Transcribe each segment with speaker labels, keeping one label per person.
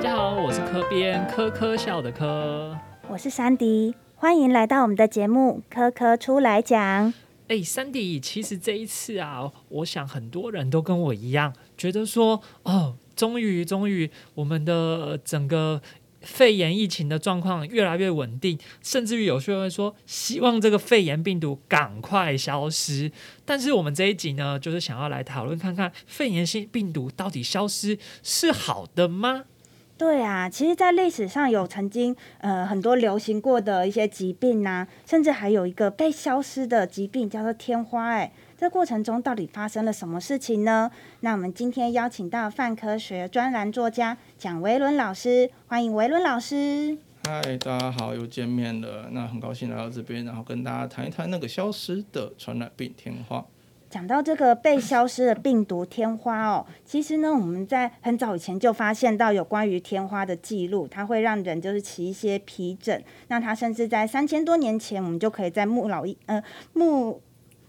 Speaker 1: 家好，我是科编科科笑的科。
Speaker 2: 我是珊迪，欢迎来到我们的节目《科科出来讲》。
Speaker 1: 哎，珊迪，其实这一次啊，我想很多人都跟我一样，觉得说，哦，终于，终于，我们的整个肺炎疫情的状况越来越稳定，甚至于有些人会说，希望这个肺炎病毒赶快消失。但是我们这一集呢，就是想要来讨论看看，肺炎性病毒到底消失是好的吗？
Speaker 2: 对啊，其实，在历史上有曾经呃很多流行过的一些疾病呐，甚至还有一个被消失的疾病叫做天花。哎，这过程中到底发生了什么事情呢？那我们今天邀请到泛科学专栏作家蒋维伦老师，欢迎维伦老师。
Speaker 3: 嗨，大家好，又见面了。那很高兴来到这边，然后跟大家谈一谈那个消失的传染病天花。
Speaker 2: 讲到这个被消失的病毒天花哦，其实呢，我们在很早以前就发现到有关于天花的记录，它会让人就是起一些皮疹。那它甚至在三千多年前，我们就可以在木老医呃木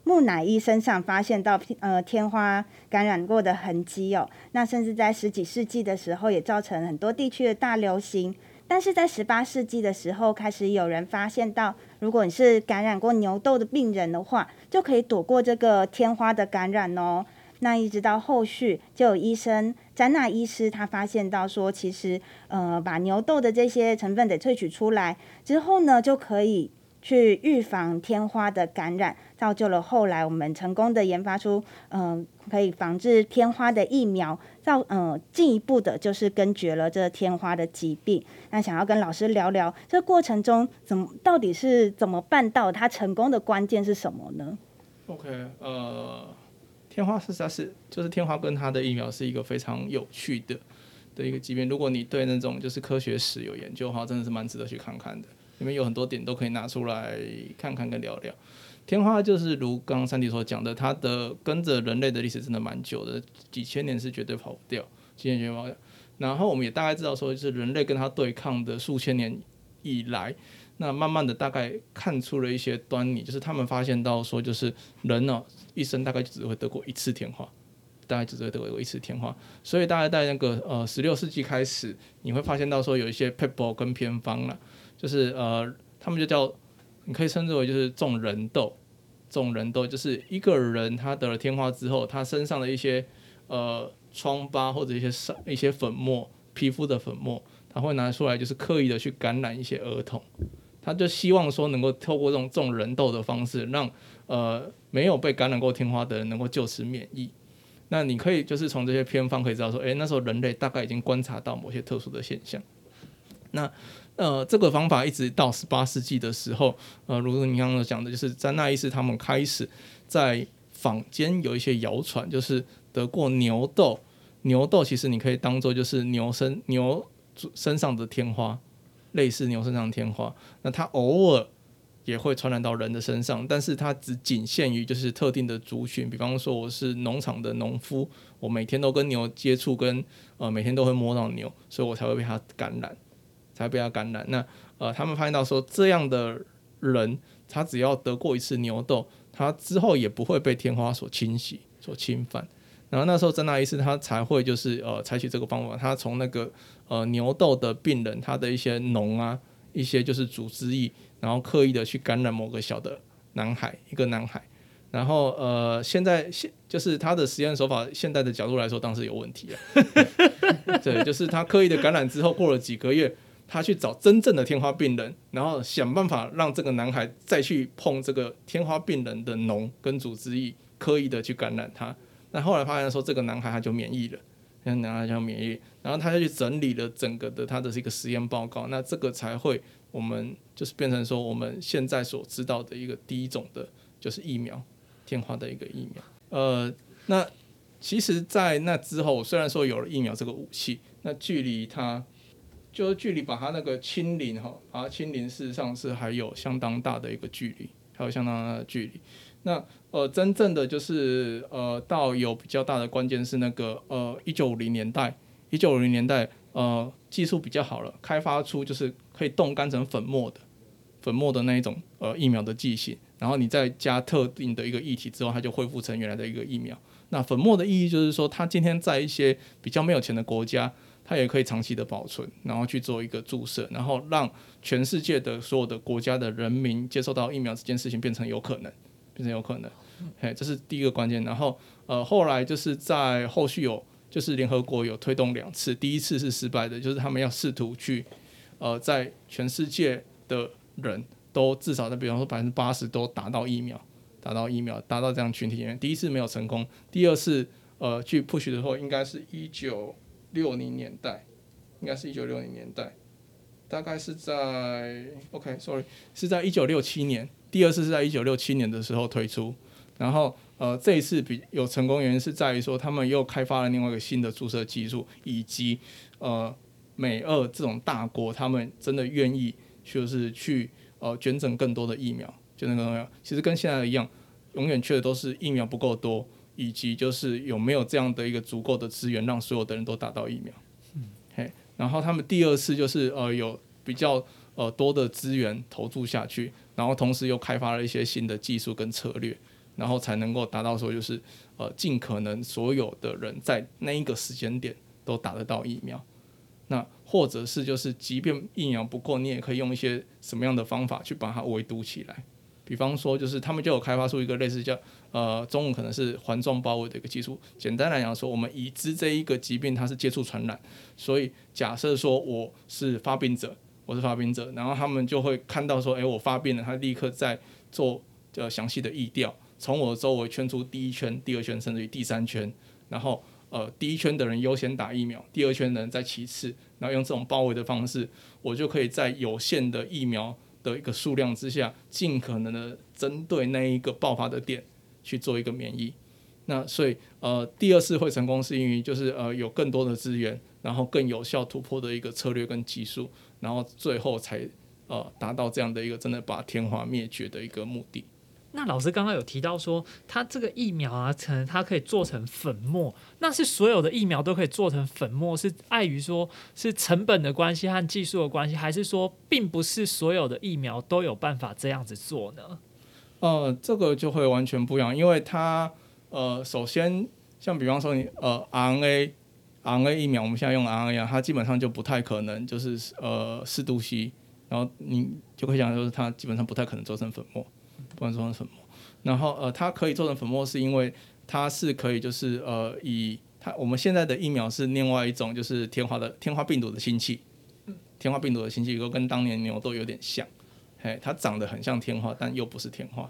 Speaker 2: 木乃伊身上发现到呃天花感染过的痕迹哦。那甚至在十几世纪的时候，也造成很多地区的大流行。但是在十八世纪的时候，开始有人发现到，如果你是感染过牛痘的病人的话，就可以躲过这个天花的感染哦。那一直到后续，就有医生詹娜医师他发现到说，其实呃把牛痘的这些成分得萃取出来之后呢，就可以。去预防天花的感染，造就了后来我们成功的研发出，嗯，可以防治天花的疫苗，造，嗯，进一步的就是根绝了这天花的疾病。那想要跟老师聊聊，这过程中怎么到底是怎么办到它成功的关键是什么呢
Speaker 3: ？OK，呃，天花实在是就是天花跟它的疫苗是一个非常有趣的的一个疾病。如果你对那种就是科学史有研究的话，真的是蛮值得去看看的。里面有很多点都可以拿出来看看跟聊聊。天花就是如刚刚三弟所讲的，它的跟着人类的历史真的蛮久的，几千年是绝对跑不掉，几千年跑不掉。然后我们也大概知道说，就是人类跟它对抗的数千年以来，那慢慢的大概看出了一些端倪，就是他们发现到说，就是人呢一生大概就只会得过一次天花，大概只会得过一次天花。所以大概在那个呃十六世纪开始，你会发现到说有一些 people 跟偏方了。就是呃，他们就叫，你可以称之为就是种人痘，种人痘就是一个人他得了天花之后，他身上的一些呃疮疤或者一些伤一些粉末，皮肤的粉末，他会拿出来就是刻意的去感染一些儿童，他就希望说能够透过这种种人痘的方式，让呃没有被感染过天花的人能够就此免疫。那你可以就是从这些偏方可以知道说，诶，那时候人类大概已经观察到某些特殊的现象，那。呃，这个方法一直到十八世纪的时候，呃，如你刚刚讲的，就是在那一次他们开始在坊间有一些谣传，就是得过牛痘，牛痘其实你可以当做就是牛身牛身上的天花，类似牛身上的天花，那它偶尔也会传染到人的身上，但是它只仅限于就是特定的族群，比方说我是农场的农夫，我每天都跟牛接触，跟呃每天都会摸到牛，所以我才会被它感染。才被它感染。那呃，他们发现到说，这样的人，他只要得过一次牛痘，他之后也不会被天花所侵袭、所侵犯。然后那时候真纳医师他才会就是呃采取这个方法，他从那个呃牛痘的病人他的一些脓啊，一些就是组织液，然后刻意的去感染某个小的男孩，一个男孩。然后呃，现在现就是他的实验手法，现在的角度来说，当时有问题了。对，就是他刻意的感染之后，过了几个月。他去找真正的天花病人，然后想办法让这个男孩再去碰这个天花病人的脓跟组织液，刻意的去感染他。那后来发现说，这个男孩他就免疫了，那男孩就免疫。然后他就去整理了整个的他的这个实验报告。那这个才会我们就是变成说我们现在所知道的一个第一种的，就是疫苗天花的一个疫苗。呃，那其实，在那之后，虽然说有了疫苗这个武器，那距离它。就是距离把它那个清零哈，把它清零，事实上是还有相当大的一个距离，还有相当大的距离。那呃，真正的就是呃，到有比较大的关键是那个呃，一九五零年代，一九五零年代呃，技术比较好了，开发出就是可以冻干成粉末的粉末的那一种呃疫苗的剂型，然后你再加特定的一个液体之后，它就恢复成原来的一个疫苗。那粉末的意义就是说，它今天在一些比较没有钱的国家。它也可以长期的保存，然后去做一个注射，然后让全世界的所有的国家的人民接受到疫苗这件事情变成有可能，变成有可能。嘿，这是第一个关键。然后呃，后来就是在后续有就是联合国有推动两次，第一次是失败的，就是他们要试图去呃在全世界的人都至少在比方说百分之八十都打到疫苗，打到疫苗，达到这样群体里面，第一次没有成功，第二次呃去 push 的时候，应该是一九六零年代，应该是一九六零年代，大概是在 OK，sorry，是在一九六七年，第二次是在一九六七年的时候推出。然后，呃，这一次比有成功原因是在于说，他们又开发了另外一个新的注射技术，以及呃，美俄这种大国，他们真的愿意就是去呃捐赠更多的疫苗，就那个其实跟现在一样，永远缺的都是疫苗不够多，以及就是有没有这样的一个足够的资源，让所有的人都打到疫苗。嗯，嘿，然后他们第二次就是呃有比较呃多的资源投注下去，然后同时又开发了一些新的技术跟策略。然后才能够达到说，就是呃，尽可能所有的人在那一个时间点都打得到疫苗。那或者是就是，即便疫苗不够，你也可以用一些什么样的方法去把它围堵起来。比方说，就是他们就有开发出一个类似叫呃，中文可能是环状包围的一个技术。简单来讲说，我们已知这一个疾病它是接触传染，所以假设说我是发病者，我是发病者，然后他们就会看到说，哎，我发病了，他立刻在做呃详细的疫调。从我周围圈出第一圈、第二圈，甚至于第三圈，然后呃，第一圈的人优先打疫苗，第二圈的人再其次，然后用这种包围的方式，我就可以在有限的疫苗的一个数量之下，尽可能的针对那一个爆发的点去做一个免疫。那所以呃，第二次会成功是因为就是呃有更多的资源，然后更有效突破的一个策略跟技术，然后最后才呃达到这样的一个真的把天花灭绝的一个目的。
Speaker 1: 那老师刚刚有提到说，它这个疫苗啊，可能它可以做成粉末。那是所有的疫苗都可以做成粉末，是碍于说是成本的关系和技术的关系，还是说并不是所有的疫苗都有办法这样子做呢？
Speaker 3: 呃，这个就会完全不一样，因为它呃，首先像比方说你呃，RNA RNA 疫苗，我们现在用 RNA，它基本上就不太可能就是呃四度吸，然后你就可以讲就是它基本上不太可能做成粉末。不能做成粉末，然后呃，它可以做成粉末，是因为它是可以就是呃，以它我们现在的疫苗是另外一种就是天花的天花病毒的氢气，天花病毒的氢气又跟当年牛痘有点像，嘿，它长得很像天花，但又不是天花，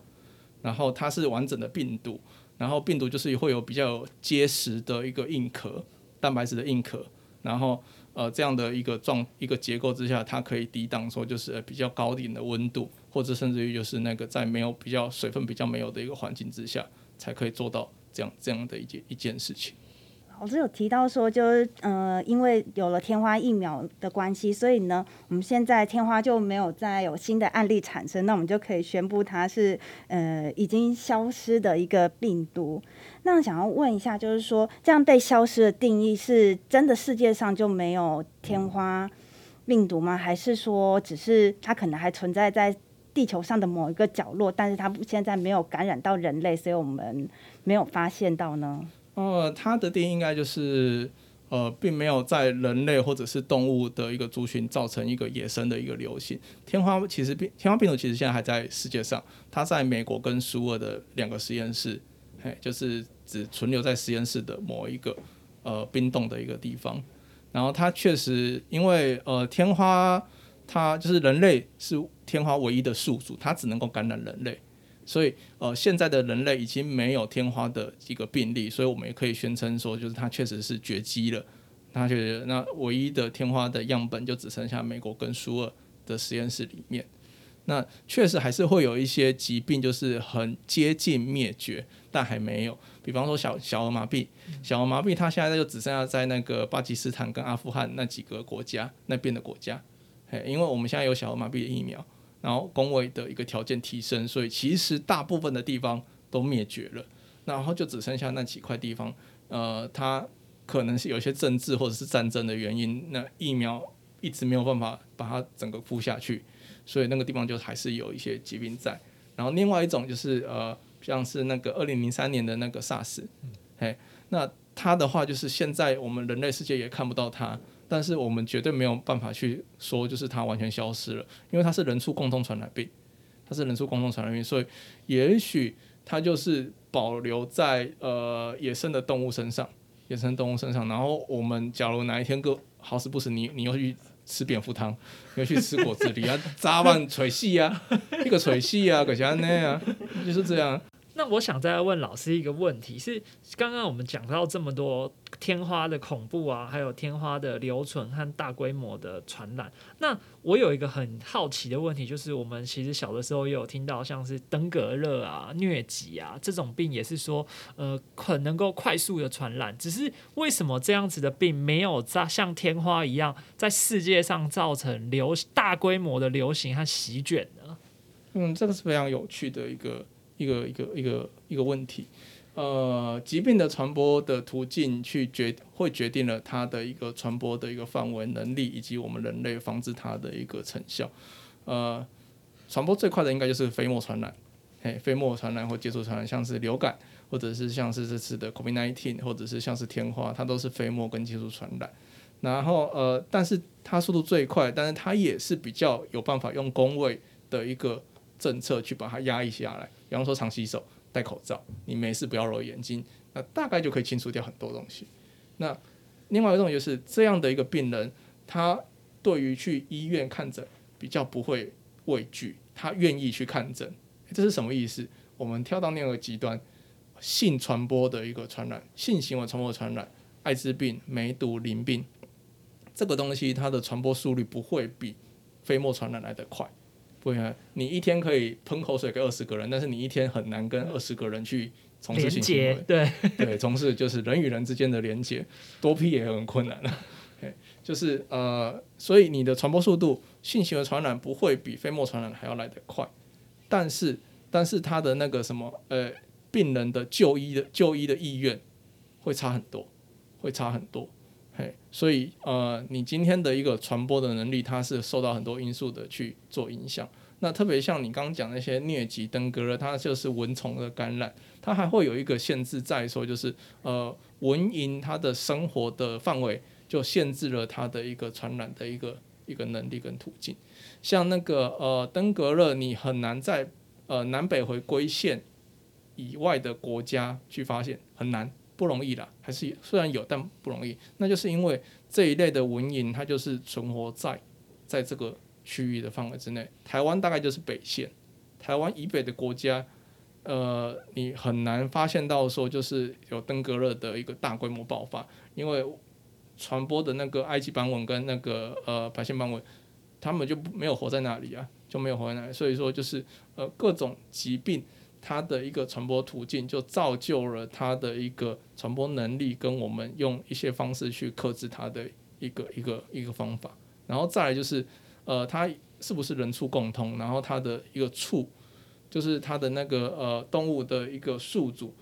Speaker 3: 然后它是完整的病毒，然后病毒就是会有比较结实的一个硬壳，蛋白质的硬壳，然后。呃，这样的一个状一个结构之下，它可以抵挡说就是比较高点的温度，或者甚至于就是那个在没有比较水分比较没有的一个环境之下，才可以做到这样这样的一件一件事情。
Speaker 2: 老师有提到说，就是呃，因为有了天花疫苗的关系，所以呢，我们现在天花就没有再有新的案例产生，那我们就可以宣布它是呃已经消失的一个病毒。那想要问一下，就是说这样被消失的定义是真的世界上就没有天花病毒吗？还是说只是它可能还存在在地球上的某一个角落，但是它现在没有感染到人类，所以我们没有发现到呢？
Speaker 3: 呃，它的定义应该就是，呃，并没有在人类或者是动物的一个族群造成一个野生的一个流行。天花其实病天花病毒其实现在还在世界上，它在美国跟苏俄的两个实验室，嘿，就是只存留在实验室的某一个呃冰冻的一个地方。然后它确实因为呃天花它就是人类是天花唯一的宿主，它只能够感染人类。所以，呃，现在的人类已经没有天花的一个病例，所以我们也可以宣称说，就是它确实是绝迹了。它觉得，那唯一的天花的样本就只剩下美国跟苏尔的实验室里面。那确实还是会有一些疾病，就是很接近灭绝，但还没有。比方说小小儿麻痹，小儿麻痹它现在就只剩下在那个巴基斯坦跟阿富汗那几个国家那边的国家，嘿，因为我们现在有小儿麻痹的疫苗。然后工位的一个条件提升，所以其实大部分的地方都灭绝了，然后就只剩下那几块地方，呃，它可能是有一些政治或者是战争的原因，那疫苗一直没有办法把它整个敷下去，所以那个地方就还是有一些疾病在。然后另外一种就是呃，像是那个二零零三年的那个 SARS，嘿，那它的话就是现在我们人类世界也看不到它，但是我们绝对没有办法去说就是它完全消失了，因为它是人畜共同传染病，它是人畜共同传染病，所以也许它就是保留在呃野生的动物身上，野生动物身上。然后我们假如哪一天个好死不死，你你又去吃蝙蝠汤，又去吃果子狸啊，早晚吹戏啊，一个吹戏啊，可是那样，就是这样。
Speaker 1: 那我想再问老师一个问题，是刚刚我们讲到这么多天花的恐怖啊，还有天花的留存和大规模的传染。那我有一个很好奇的问题，就是我们其实小的时候也有听到像是登革热啊、疟疾啊这种病，也是说呃很能够快速的传染。只是为什么这样子的病没有在像天花一样在世界上造成流大规模的流行和席卷呢？
Speaker 3: 嗯，这个是非常有趣的一个。一个一个一个一个问题，呃，疾病的传播的途径去决会决定了它的一个传播的一个范围能力，以及我们人类防治它的一个成效。呃，传播最快的应该就是飞沫传染，嘿，飞沫传染或接触传染，像是流感，或者是像是这次的 COVID-19，或者是像是天花，它都是飞沫跟接触传染。然后呃，但是它速度最快，但是它也是比较有办法用工位的一个政策去把它压抑下来。比方说，常洗手、戴口罩，你没事不要揉眼睛，那大概就可以清除掉很多东西。那另外一种就是这样的一个病人，他对于去医院看诊比较不会畏惧，他愿意去看诊。这是什么意思？我们跳到那个极端，性传播的一个传染，性行为传播传染，艾滋病、梅毒、淋病，这个东西它的传播速率不会比飞沫传染来得快。不，你一天可以喷口水给二十个人，但是你一天很难跟二十个人去从事性行为。
Speaker 1: 对
Speaker 3: 对，从事就是人与人之间的连接，多批也很困难啊。就是呃，所以你的传播速度，性行为传染不会比飞沫传染还要来得快，但是但是他的那个什么呃，病人的就医的就医的意愿会差很多，会差很多。所以呃，你今天的一个传播的能力，它是受到很多因素的去做影响。那特别像你刚刚讲那些疟疾、登革热，它就是蚊虫的感染，它还会有一个限制在说，就是呃，蚊蝇它的生活的范围就限制了它的一个传染的一个一个能力跟途径。像那个呃登革热，你很难在呃南北回归线以外的国家去发现，很难。不容易啦，还是虽然有，但不容易。那就是因为这一类的蚊蝇，它就是存活在在这个区域的范围之内。台湾大概就是北线，台湾以北的国家，呃，你很难发现到说就是有登革热的一个大规模爆发，因为传播的那个埃及斑蚊跟那个呃白线斑蚊，他们就没有活在那里啊，就没有活在那里。所以说就是呃各种疾病。它的一个传播途径就造就了它的一个传播能力，跟我们用一些方式去克制它的一个一个一个方法。然后再来就是，呃，它是不是人畜共通？然后它的一个畜，就是它的那个呃动物的一个宿主，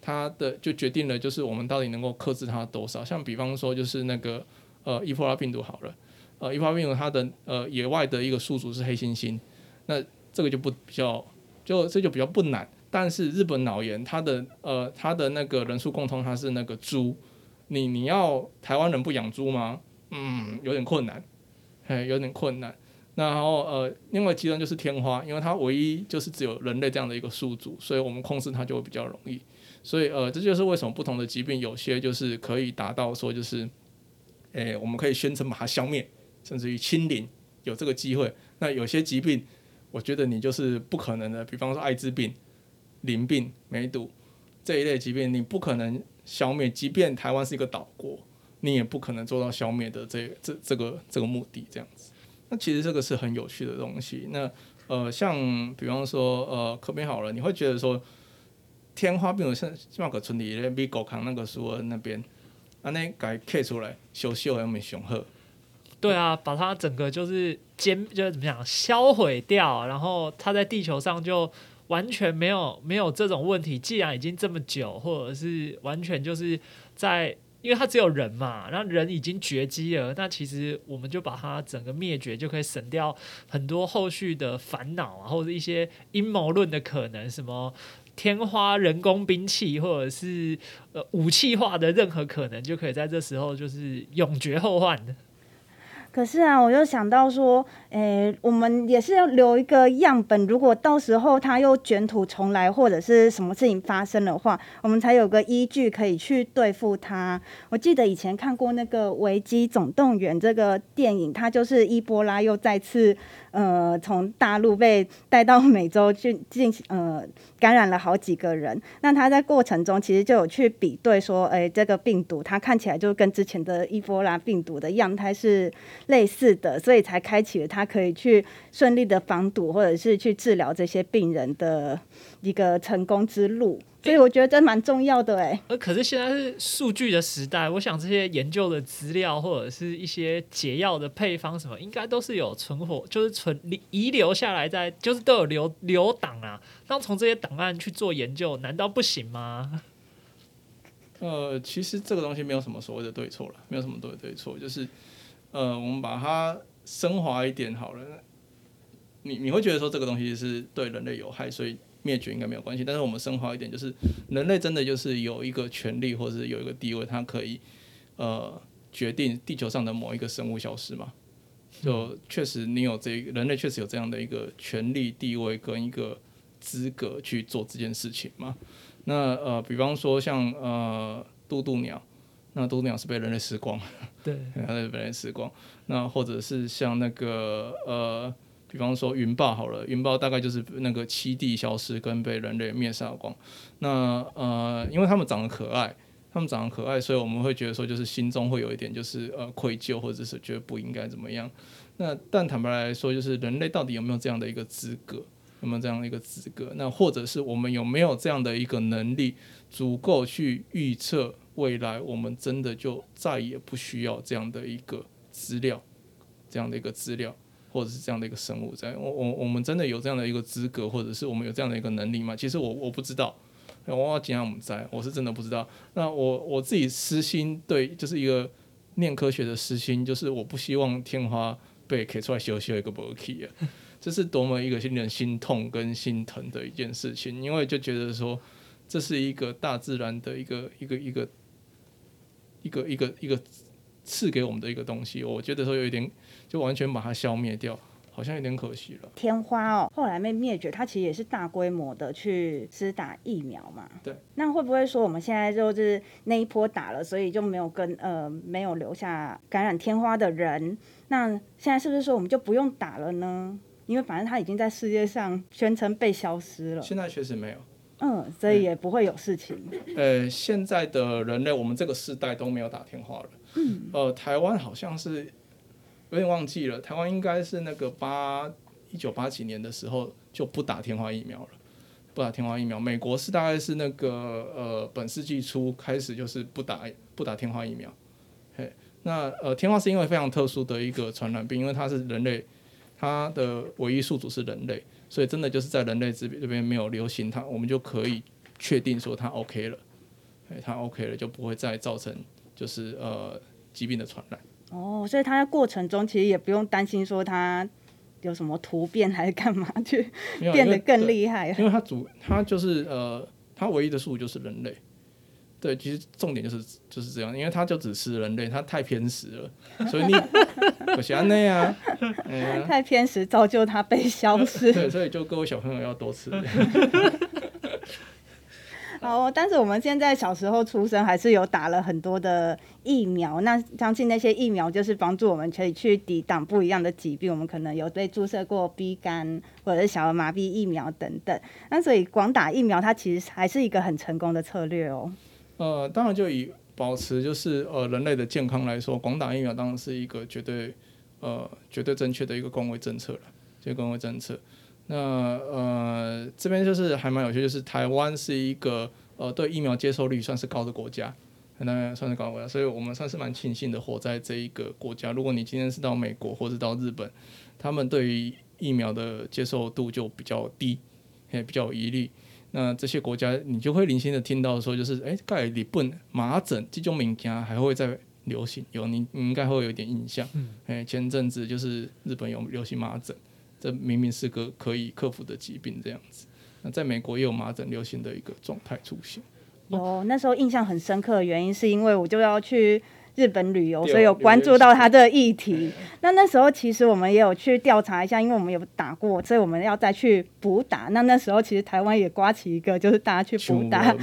Speaker 3: 它的就决定了就是我们到底能够克制它多少。像比方说就是那个呃伊波拉病毒好了，呃伊波拉病毒它的呃野外的一个宿主是黑猩猩，那这个就不比较。就这就比较不难，但是日本脑炎它的呃它的那个人数共通，它是那个猪，你你要台湾人不养猪吗？嗯，有点困难，嘿，有点困难。然后呃，另外极端就是天花，因为它唯一就是只有人类这样的一个宿主，所以我们控制它就会比较容易。所以呃，这就是为什么不同的疾病有些就是可以达到说就是，诶，我们可以宣称把它消灭，甚至于清零，有这个机会。那有些疾病。我觉得你就是不可能的，比方说艾滋病、淋病、梅毒这一类疾病，你不可能消灭。即便台湾是一个岛国，你也不可能做到消灭的这这这个这个目的这样子。那其实这个是很有趣的东西。那呃，像比方说呃，可别好了，你会觉得说天花病毒像像个村里咧，比狗扛那个苏恩那边，安尼改 K 出来，修修还没雄厚。
Speaker 1: 对啊，把它整个就是歼，就是怎么讲，销毁掉，然后它在地球上就完全没有没有这种问题。既然已经这么久，或者是完全就是在，因为它只有人嘛，然后人已经绝迹了，那其实我们就把它整个灭绝，就可以省掉很多后续的烦恼啊，或者一些阴谋论的可能，什么天花人工兵器，或者是呃武器化的任何可能，就可以在这时候就是永绝后患的。
Speaker 2: 可是啊，我又想到说，诶，我们也是要留一个样本，如果到时候它又卷土重来，或者是什么事情发生的话，我们才有个依据可以去对付它。我记得以前看过那个《危机总动员》这个电影，它就是伊波拉又再次。呃，从大陆被带到美洲去进行呃感染了好几个人，那他在过程中其实就有去比对说，哎，这个病毒它看起来就跟之前的伊波拉病毒的样态是类似的，所以才开启了它可以去顺利的防堵或者是去治疗这些病人的一个成功之路。所以我觉得这蛮重要的哎。
Speaker 1: 呃，可是现在是数据的时代，我想这些研究的资料或者是一些解药的配方什么，应该都是有存活，就是存遗留下来在，就是都有留留档啊。那从这些档案去做研究，难道不行吗？
Speaker 3: 呃，其实这个东西没有什么所谓的对错了，没有什么对对错，就是呃，我们把它升华一点好了。你你会觉得说这个东西是对人类有害，所以。灭绝应该没有关系，但是我们升华一点，就是人类真的就是有一个权利，或者是有一个地位，它可以呃决定地球上的某一个生物消失嘛？就确实你有这人类确实有这样的一个权利、地位跟一个资格去做这件事情嘛？那呃，比方说像呃渡渡鸟，那渡渡鸟是被人类吃光，
Speaker 1: 对，
Speaker 3: 它是被人类吃光。那或者是像那个呃。比方说云豹好了，云豹大概就是那个栖地消失跟被人类灭杀光。那呃，因为他们长得可爱，他们长得可爱，所以我们会觉得说，就是心中会有一点就是呃愧疚，或者是觉得不应该怎么样。那但坦白来说，就是人类到底有没有这样的一个资格？有没有这样的一个资格？那或者是我们有没有这样的一个能力，足够去预测未来？我们真的就再也不需要这样的一个资料，这样的一个资料。或者是这样的一个生物，在我我我们真的有这样的一个资格，或者是我们有这样的一个能力吗？其实我我不知道，我要讲我们在，我是真的不知道。那我我自己私心对，就是一个念科学的私心，就是我不希望天花被 K 出来修修一个 b o k 啊，这是多么一个令人心痛跟心疼的一件事情，因为就觉得说这是一个大自然的一个一个一个一个一个一个赐给我们的一个东西，我觉得说有一点。就完全把它消灭掉，好像有点可惜了。
Speaker 2: 天花哦，后来被灭绝，它其实也是大规模的去施打疫苗嘛。
Speaker 3: 对。
Speaker 2: 那会不会说我们现在就是那一波打了，所以就没有跟呃没有留下感染天花的人？那现在是不是说我们就不用打了呢？因为反正它已经在世界上宣称被消失了。
Speaker 3: 现在确实没有。
Speaker 2: 嗯，所以也不会有事情。
Speaker 3: 呃，现在的人类，我们这个世代都没有打天花了。嗯。呃，台湾好像是。有点忘记了，台湾应该是那个八一九八几年的时候就不打天花疫苗了，不打天花疫苗。美国是大概是那个呃本世纪初开始就是不打不打天花疫苗。嘿，那呃天花是因为非常特殊的一个传染病，因为它是人类，它的唯一宿主是人类，所以真的就是在人类这边这边没有流行它，我们就可以确定说它 OK 了，哎，它 OK 了就不会再造成就是呃疾病的传染。
Speaker 2: 哦，所以它在过程中其实也不用担心说它有什么突变还是干嘛去变得更厉害，
Speaker 3: 因为它主它就是呃，它唯一的宿就是人类。对，其实重点就是就是这样，因为它就只吃人类，它太偏食了，所以你不像那样，
Speaker 2: 太偏食造就他被消失。
Speaker 3: 对，所以就各位小朋友要多吃。
Speaker 2: 好，但是我们现在小时候出生还是有打了很多的疫苗，那相信那些疫苗就是帮助我们可以去抵挡不一样的疾病。我们可能有被注射过 B 肝或者是小儿麻痹疫苗等等，那所以广打疫苗它其实还是一个很成功的策略哦。
Speaker 3: 呃，当然就以保持就是呃人类的健康来说，广打疫苗当然是一个绝对呃绝对正确的一个公卫政策了，这个公卫政策。那呃，这边就是还蛮有趣，就是台湾是一个呃对疫苗接受率算是高的国家，那算是高的国家，所以我们算是蛮庆幸的活在这一个国家。如果你今天是到美国或者到日本，他们对于疫苗的接受度就比较低，也比较有疑虑。那这些国家你就会零星的听到说，就是哎，盖里本麻疹这种名家还会在流行，有你你应该会有一点印象。哎，前阵子就是日本有流行麻疹。这明明是个可以克服的疾病，这样子。那在美国也有麻疹流行的一个状态出现。
Speaker 2: 有，那时候印象很深刻的原因，是因为我就要去日本旅游，所以有关注到他的议
Speaker 3: 哎
Speaker 2: 题。那那时候其实我们也有去调查一下，因为我们有打过，所以我们要再去补打。那那时候其实台湾也刮起一个，就是大家去补打。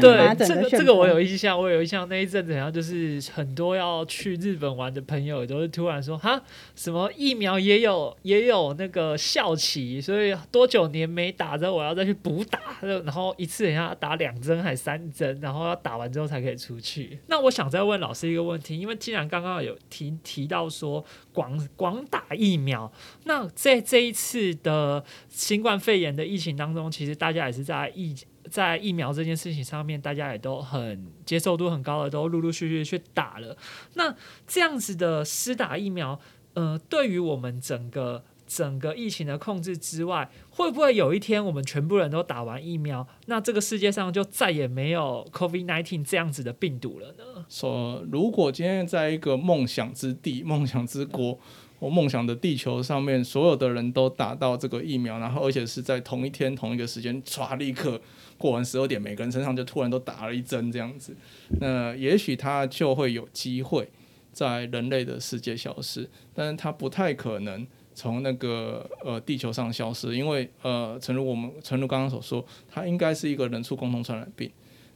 Speaker 3: 对
Speaker 1: 这个这个我有印象，我有印象。那一阵子好像就是很多要去日本玩的朋友，都是突然说哈，什么疫苗也有也有那个效期，所以多久年没打之后，我要再去补打，然后一次人家打两针还三针，然后要打完之后才可以出去。那我想再问老师一个问题，因为既然刚刚有提提到说广广打疫苗，那在这一次的新冠肺炎的疫情当中，其实大家也是在疫在疫苗这件事情上面，大家也都很接受度很高的，都陆陆续续去打了。那这样子的施打疫苗，呃，对于我们整个整个疫情的控制之外，会不会有一天我们全部人都打完疫苗，那这个世界上就再也没有 COVID nineteen 这样子的病毒了呢？
Speaker 3: 说，如果今天在一个梦想之地、梦想之国或梦想的地球上面，所有的人都打到这个疫苗，然后而且是在同一天、同一个时间，唰，立刻过完十二点，每个人身上就突然都打了一针这样子，那也许他就会有机会在人类的世界消失，但是他不太可能。从那个呃地球上消失，因为呃，诚如我们诚如刚刚所说，它应该是一个人畜共同传染病，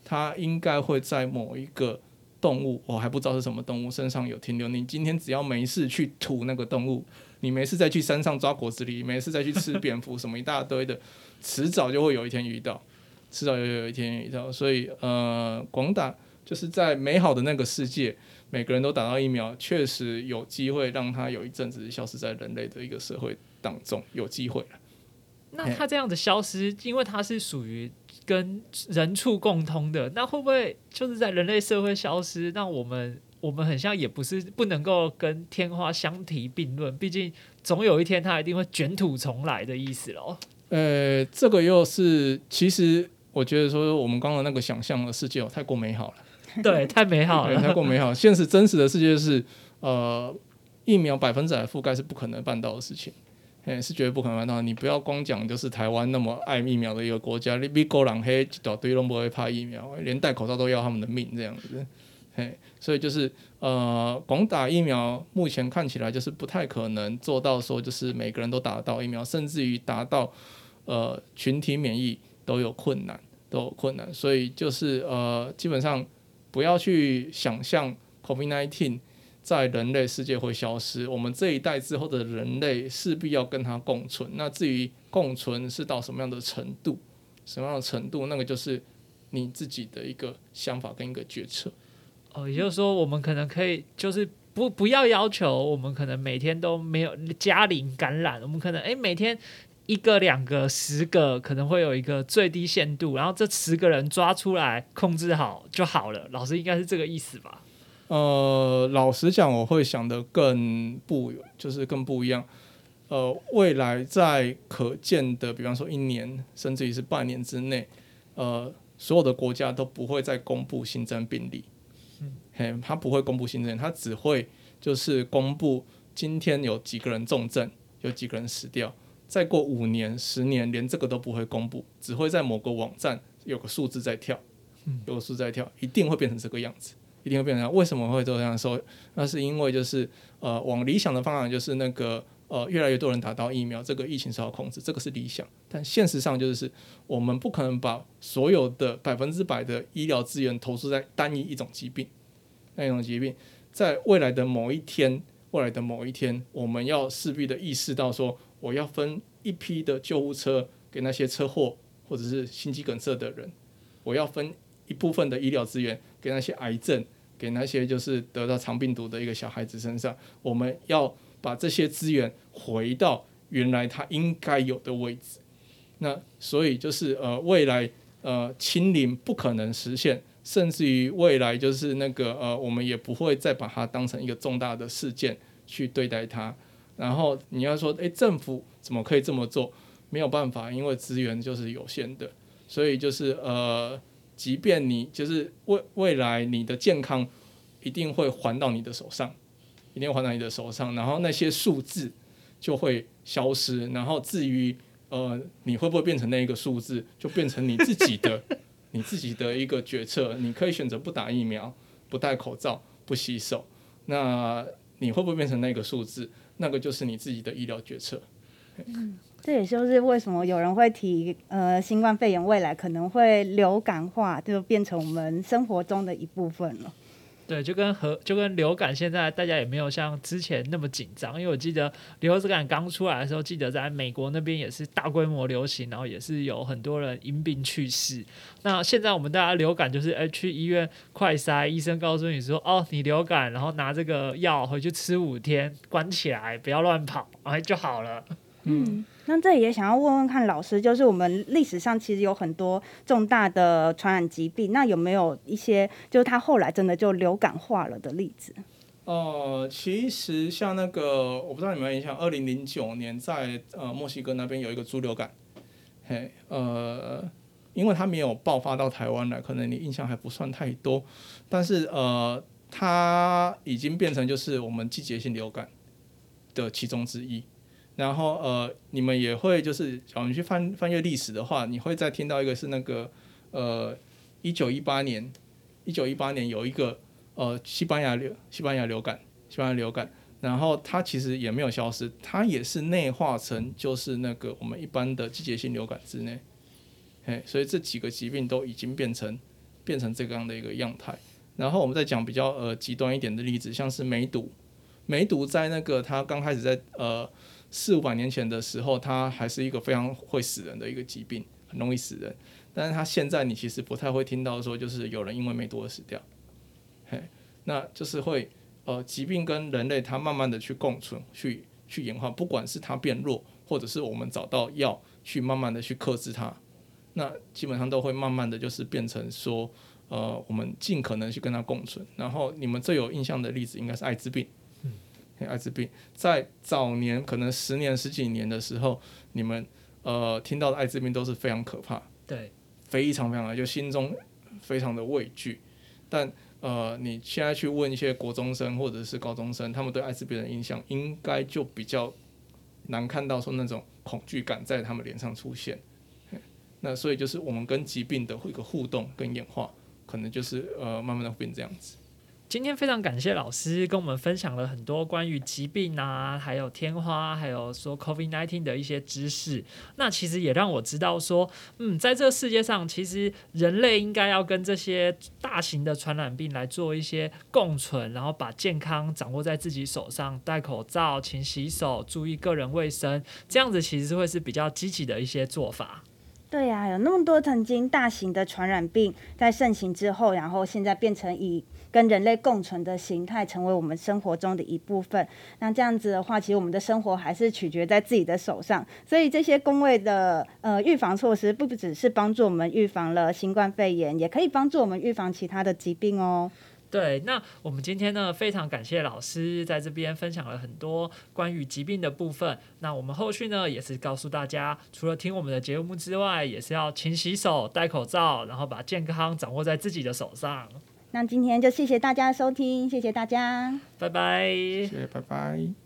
Speaker 3: 它应该会在某一个动物，我还不知道是什么动物身上有停留。你今天只要没事去吐那个动物，你没事再去山上抓果子狸，没事再去吃蝙蝠，什么一大堆的，迟早就会有一天遇到，迟早就有一天遇到。所以呃，广大就是在美好的那个世界。每个人都打到疫苗，确实有机会让他有一阵子消失在人类的一个社会当中，有机会了。
Speaker 1: 那它这样子消失，因为它是属于跟人畜共通的，那会不会就是在人类社会消失？那我们我们很像也不是不能够跟天花相提并论，毕竟总有一天它一定会卷土重来的意思喽。
Speaker 3: 呃，这个又是其实我觉得说我们刚刚那个想象的世界哦，太过美好了。
Speaker 1: 对，太美好了，
Speaker 3: 太过美好。现实真实的世界是，呃，疫苗百分之百覆盖是不可能办到的事情，哎，是绝对不可能办到。你不要光讲就是台湾那么爱疫苗的一个国家，你比狗狼黑一大堆都不会怕疫苗，连戴口罩都要他们的命这样子，嘿，所以就是呃，广打疫苗目前看起来就是不太可能做到说就是每个人都打得到疫苗，甚至于达到呃群体免疫都有困难，都有困难，所以就是呃基本上。不要去想象 COVID-19 在人类世界会消失，我们这一代之后的人类势必要跟它共存。那至于共存是到什么样的程度，什么样的程度，那个就是你自己的一个想法跟一个决策。
Speaker 1: 哦，也就是说，我们可能可以就是不不要要求我们可能每天都没有加零感染，我们可能诶每天。一个、两个、十个，可能会有一个最低限度，然后这十个人抓出来控制好就好了。老师应该是这个意思吧？
Speaker 3: 呃，老实讲，我会想的更不，就是更不一样。呃，未来在可见的，比方说一年，甚至于是半年之内，呃，所有的国家都不会再公布新增病例。嗯，嘿，他不会公布新增，他只会就是公布今天有几个人重症，有几个人死掉。再过五年、十年，连这个都不会公布，只会在某个网站有个数字在跳，有个数字在跳，一定会变成这个样子，一定会变成。为什么会这样说？那是因为就是呃，往理想的方向就是那个呃，越来越多人打到疫苗，这个疫情受到控制，这个是理想。但现实上就是我们不可能把所有的百分之百的医疗资源投注在单一一种疾病，那一种疾病，在未来的某一天，未来的某一天，我们要势必的意识到说。我要分一批的救护车给那些车祸或者是心肌梗塞的人，我要分一部分的医疗资源给那些癌症，给那些就是得到肠病毒的一个小孩子身上。我们要把这些资源回到原来它应该有的位置。那所以就是呃，未来呃清零不可能实现，甚至于未来就是那个呃，我们也不会再把它当成一个重大的事件去对待它。然后你要说，诶，政府怎么可以这么做？没有办法，因为资源就是有限的，所以就是呃，即便你就是未未来你的健康一定会还到你的手上，一定还到你的手上，然后那些数字就会消失，然后至于呃你会不会变成那一个数字，就变成你自己的 你自己的一个决策，你可以选择不打疫苗、不戴口罩、不洗手，那你会不会变成那个数字？那个就是你自己的医疗决策。
Speaker 2: 嗯这也就是为什么有人会提，呃，新冠肺炎未来可能会流感化，就变成我们生活中的一部分了。
Speaker 1: 对，就跟和就跟流感，现在大家也没有像之前那么紧张，因为我记得流感刚出来的时候，记得在美国那边也是大规模流行，然后也是有很多人因病去世。那现在我们大家流感就是，哎，去医院快筛，医生告诉你说，哦，你流感，然后拿这个药回去吃五天，关起来，不要乱跑，哎，就好了。
Speaker 2: 嗯。那这也想要问问看老师，就是我们历史上其实有很多重大的传染疾病，那有没有一些就是它后来真的就流感化了的例子？
Speaker 3: 呃，其实像那个我不知道你们有印象，二零零九年在呃墨西哥那边有一个猪流感，嘿，呃，因为它没有爆发到台湾来，可能你印象还不算太多，但是呃，它已经变成就是我们季节性流感的其中之一。然后呃，你们也会就是，假如去翻翻阅历史的话，你会再听到一个是那个呃，一九一八年，一九一八年有一个呃西班牙流西班牙流感，西班牙流感，然后它其实也没有消失，它也是内化成就是那个我们一般的季节性流感之内，嘿，所以这几个疾病都已经变成变成这个样的一个样态。然后我们再讲比较呃极端一点的例子，像是梅毒，梅毒在那个它刚开始在呃。四五百年前的时候，它还是一个非常会死人的一个疾病，很容易死人。但是它现在你其实不太会听到说，就是有人因为梅毒而死掉。嘿，那就是会呃疾病跟人类它慢慢的去共存，去去演化，不管是它变弱，或者是我们找到药去慢慢的去克制它，那基本上都会慢慢的就是变成说，呃，我们尽可能去跟它共存。然后你们最有印象的例子应该是艾滋病。艾滋病在早年可能十年十几年的时候，你们呃听到的艾滋病都是非常可怕，
Speaker 1: 对，
Speaker 3: 非常非常的就心中非常的畏惧。但呃你现在去问一些国中生或者是高中生，他们对艾滋病的印象应该就比较难看到说那种恐惧感在他们脸上出现。那所以就是我们跟疾病的一个互动跟演化，可能就是呃慢慢的变这样子。
Speaker 1: 今天非常感谢老师跟我们分享了很多关于疾病啊，还有天花，还有说 COVID-19 的一些知识。那其实也让我知道说，嗯，在这个世界上，其实人类应该要跟这些大型的传染病来做一些共存，然后把健康掌握在自己手上，戴口罩、勤洗手、注意个人卫生，这样子其实会是比较积极的一些做法。
Speaker 2: 对呀，有那么多曾经大型的传染病在盛行之后，然后现在变成以跟人类共存的形态，成为我们生活中的一部分。那这样子的话，其实我们的生活还是取决在自己的手上。所以这些工位的呃预防措施，不只是帮助我们预防了新冠肺炎，也可以帮助我们预防其他的疾病哦。
Speaker 1: 对，那我们今天呢，非常感谢老师在这边分享了很多关于疾病的部分。那我们后续呢，也是告诉大家，除了听我们的节目之外，也是要勤洗手、戴口罩，然后把健康掌握在自己的手上。
Speaker 2: 那今天就谢谢大家收听，谢谢大家，
Speaker 1: 拜拜，
Speaker 3: 谢谢，拜拜。